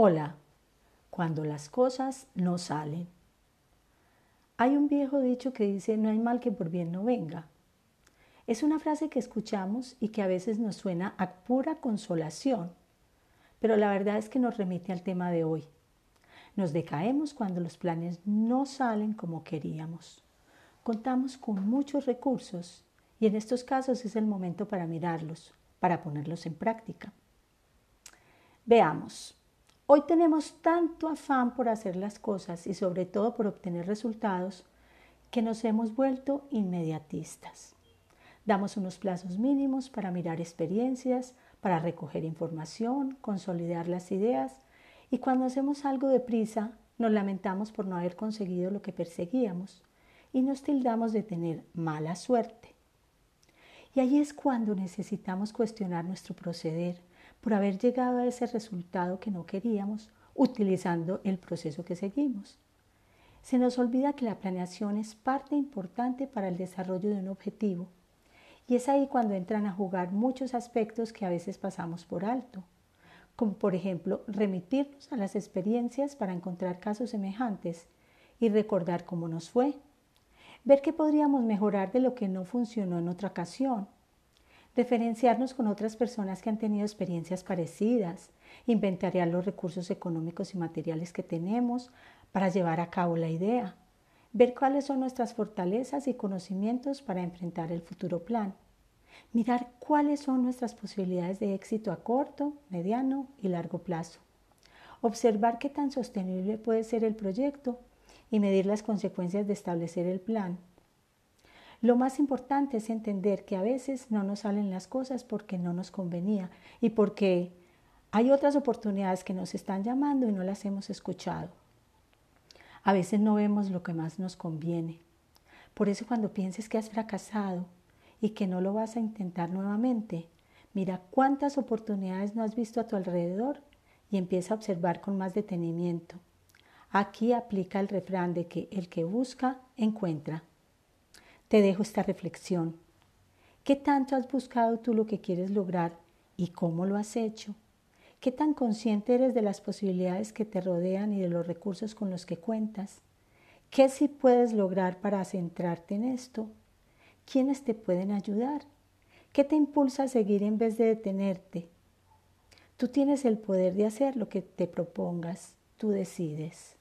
Hola, cuando las cosas no salen. Hay un viejo dicho que dice, no hay mal que por bien no venga. Es una frase que escuchamos y que a veces nos suena a pura consolación, pero la verdad es que nos remite al tema de hoy. Nos decaemos cuando los planes no salen como queríamos. Contamos con muchos recursos y en estos casos es el momento para mirarlos, para ponerlos en práctica. Veamos, Hoy tenemos tanto afán por hacer las cosas y sobre todo por obtener resultados que nos hemos vuelto inmediatistas. Damos unos plazos mínimos para mirar experiencias, para recoger información, consolidar las ideas y cuando hacemos algo deprisa nos lamentamos por no haber conseguido lo que perseguíamos y nos tildamos de tener mala suerte. Y ahí es cuando necesitamos cuestionar nuestro proceder, por haber llegado a ese resultado que no queríamos utilizando el proceso que seguimos. Se nos olvida que la planeación es parte importante para el desarrollo de un objetivo y es ahí cuando entran a jugar muchos aspectos que a veces pasamos por alto, como por ejemplo remitirnos a las experiencias para encontrar casos semejantes y recordar cómo nos fue, ver qué podríamos mejorar de lo que no funcionó en otra ocasión referenciarnos con otras personas que han tenido experiencias parecidas, inventariar los recursos económicos y materiales que tenemos para llevar a cabo la idea, ver cuáles son nuestras fortalezas y conocimientos para enfrentar el futuro plan, mirar cuáles son nuestras posibilidades de éxito a corto, mediano y largo plazo, observar qué tan sostenible puede ser el proyecto y medir las consecuencias de establecer el plan lo más importante es entender que a veces no nos salen las cosas porque no nos convenía y porque hay otras oportunidades que nos están llamando y no las hemos escuchado. A veces no vemos lo que más nos conviene. Por eso cuando pienses que has fracasado y que no lo vas a intentar nuevamente, mira cuántas oportunidades no has visto a tu alrededor y empieza a observar con más detenimiento. Aquí aplica el refrán de que el que busca, encuentra. Te dejo esta reflexión. ¿Qué tanto has buscado tú lo que quieres lograr y cómo lo has hecho? ¿Qué tan consciente eres de las posibilidades que te rodean y de los recursos con los que cuentas? ¿Qué sí puedes lograr para centrarte en esto? ¿Quiénes te pueden ayudar? ¿Qué te impulsa a seguir en vez de detenerte? Tú tienes el poder de hacer lo que te propongas, tú decides.